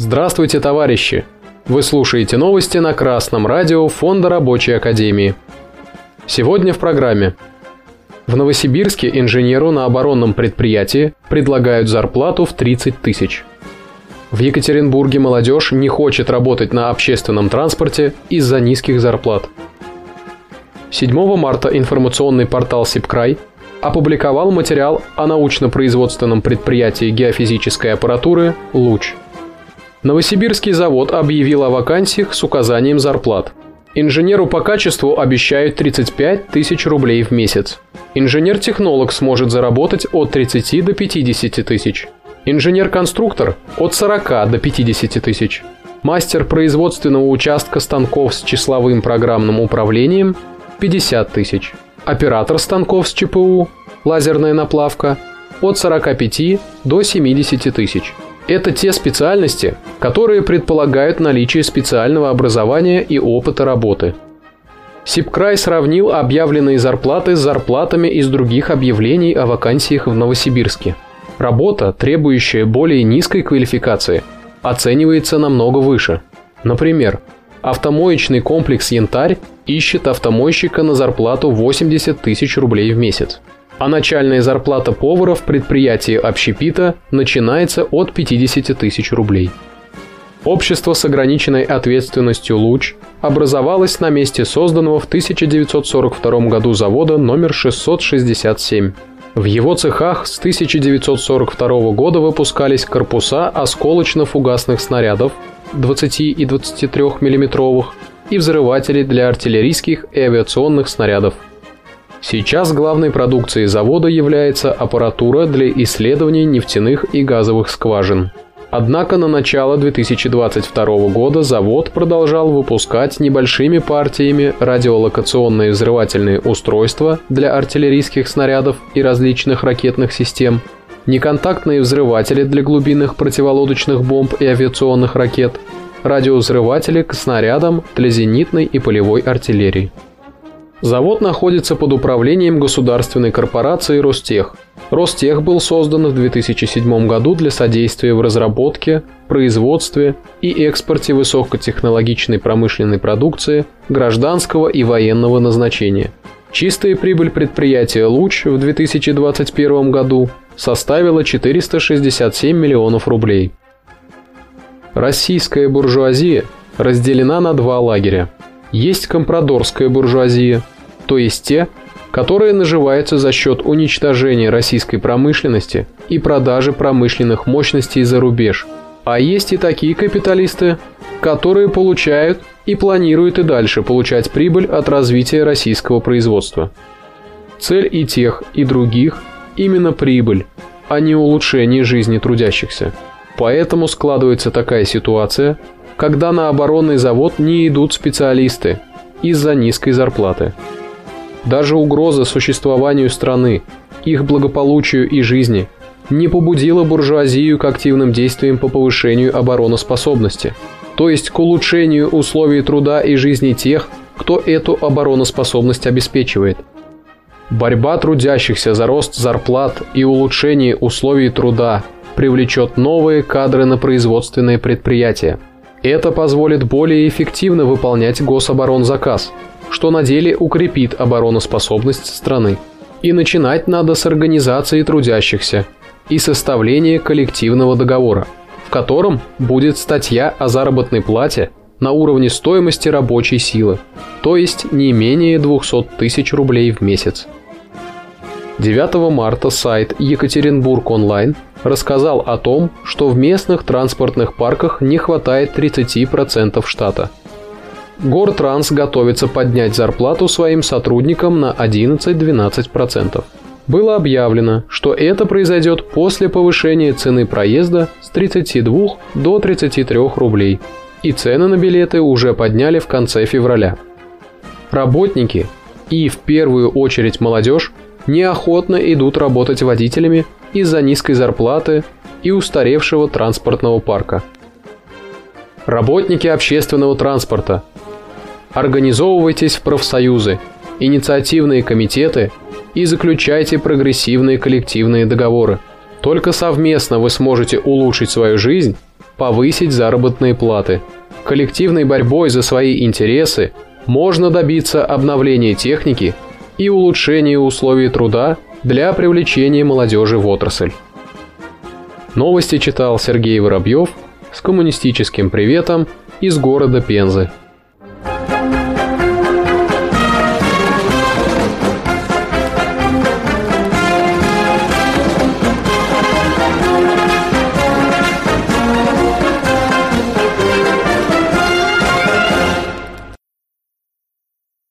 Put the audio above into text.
Здравствуйте, товарищи! Вы слушаете новости на Красном радио Фонда Рабочей Академии. Сегодня в программе. В Новосибирске инженеру на оборонном предприятии предлагают зарплату в 30 тысяч. В Екатеринбурге молодежь не хочет работать на общественном транспорте из-за низких зарплат. 7 марта информационный портал «Сибкрай» опубликовал материал о научно-производственном предприятии геофизической аппаратуры «Луч». Новосибирский завод объявил о вакансиях с указанием зарплат. Инженеру по качеству обещают 35 тысяч рублей в месяц. Инженер-технолог сможет заработать от 30 до 50 тысяч. Инженер-конструктор – от 40 до 50 тысяч. Мастер производственного участка станков с числовым программным управлением – 50 тысяч. Оператор станков с ЧПУ, лазерная наплавка – от 45 до 70 тысяч. Это те специальности, которые предполагают наличие специального образования и опыта работы. Сибкрай сравнил объявленные зарплаты с зарплатами из других объявлений о вакансиях в Новосибирске. Работа, требующая более низкой квалификации, оценивается намного выше. Например, автомоечный комплекс «Янтарь» ищет автомойщика на зарплату 80 тысяч рублей в месяц а начальная зарплата повара в предприятии общепита начинается от 50 тысяч рублей. Общество с ограниченной ответственностью «Луч» образовалось на месте созданного в 1942 году завода номер 667. В его цехах с 1942 года выпускались корпуса осколочно-фугасных снарядов 20 и 23 мм и взрыватели для артиллерийских и авиационных снарядов – Сейчас главной продукцией завода является аппаратура для исследований нефтяных и газовых скважин. Однако на начало 2022 года завод продолжал выпускать небольшими партиями радиолокационные взрывательные устройства для артиллерийских снарядов и различных ракетных систем, неконтактные взрыватели для глубинных противолодочных бомб и авиационных ракет, радиовзрыватели к снарядам для зенитной и полевой артиллерии. Завод находится под управлением государственной корпорации Ростех. Ростех был создан в 2007 году для содействия в разработке, производстве и экспорте высокотехнологичной промышленной продукции гражданского и военного назначения. Чистая прибыль предприятия «Луч» в 2021 году составила 467 миллионов рублей. Российская буржуазия разделена на два лагеря – есть компрадорская буржуазия, то есть те, которые наживаются за счет уничтожения российской промышленности и продажи промышленных мощностей за рубеж. А есть и такие капиталисты, которые получают и планируют и дальше получать прибыль от развития российского производства. Цель и тех, и других именно прибыль, а не улучшение жизни трудящихся. Поэтому складывается такая ситуация, когда на оборонный завод не идут специалисты из-за низкой зарплаты. Даже угроза существованию страны, их благополучию и жизни не побудила буржуазию к активным действиям по повышению обороноспособности, то есть к улучшению условий труда и жизни тех, кто эту обороноспособность обеспечивает. Борьба трудящихся за рост зарплат и улучшение условий труда привлечет новые кадры на производственные предприятия – это позволит более эффективно выполнять гособоронзаказ, что на деле укрепит обороноспособность страны. И начинать надо с организации трудящихся и составления коллективного договора, в котором будет статья о заработной плате на уровне стоимости рабочей силы, то есть не менее 200 тысяч рублей в месяц. 9 марта сайт Екатеринбург онлайн рассказал о том, что в местных транспортных парках не хватает 30% штата. Гортранс готовится поднять зарплату своим сотрудникам на 11-12%. Было объявлено, что это произойдет после повышения цены проезда с 32 до 33 рублей, и цены на билеты уже подняли в конце февраля. Работники и в первую очередь молодежь неохотно идут работать водителями из-за низкой зарплаты и устаревшего транспортного парка. Работники общественного транспорта, организовывайтесь в профсоюзы, инициативные комитеты и заключайте прогрессивные коллективные договоры. Только совместно вы сможете улучшить свою жизнь повысить заработные платы. Коллективной борьбой за свои интересы можно добиться обновления техники и улучшения условий труда для привлечения молодежи в отрасль. Новости читал Сергей Воробьев с коммунистическим приветом из города Пензы.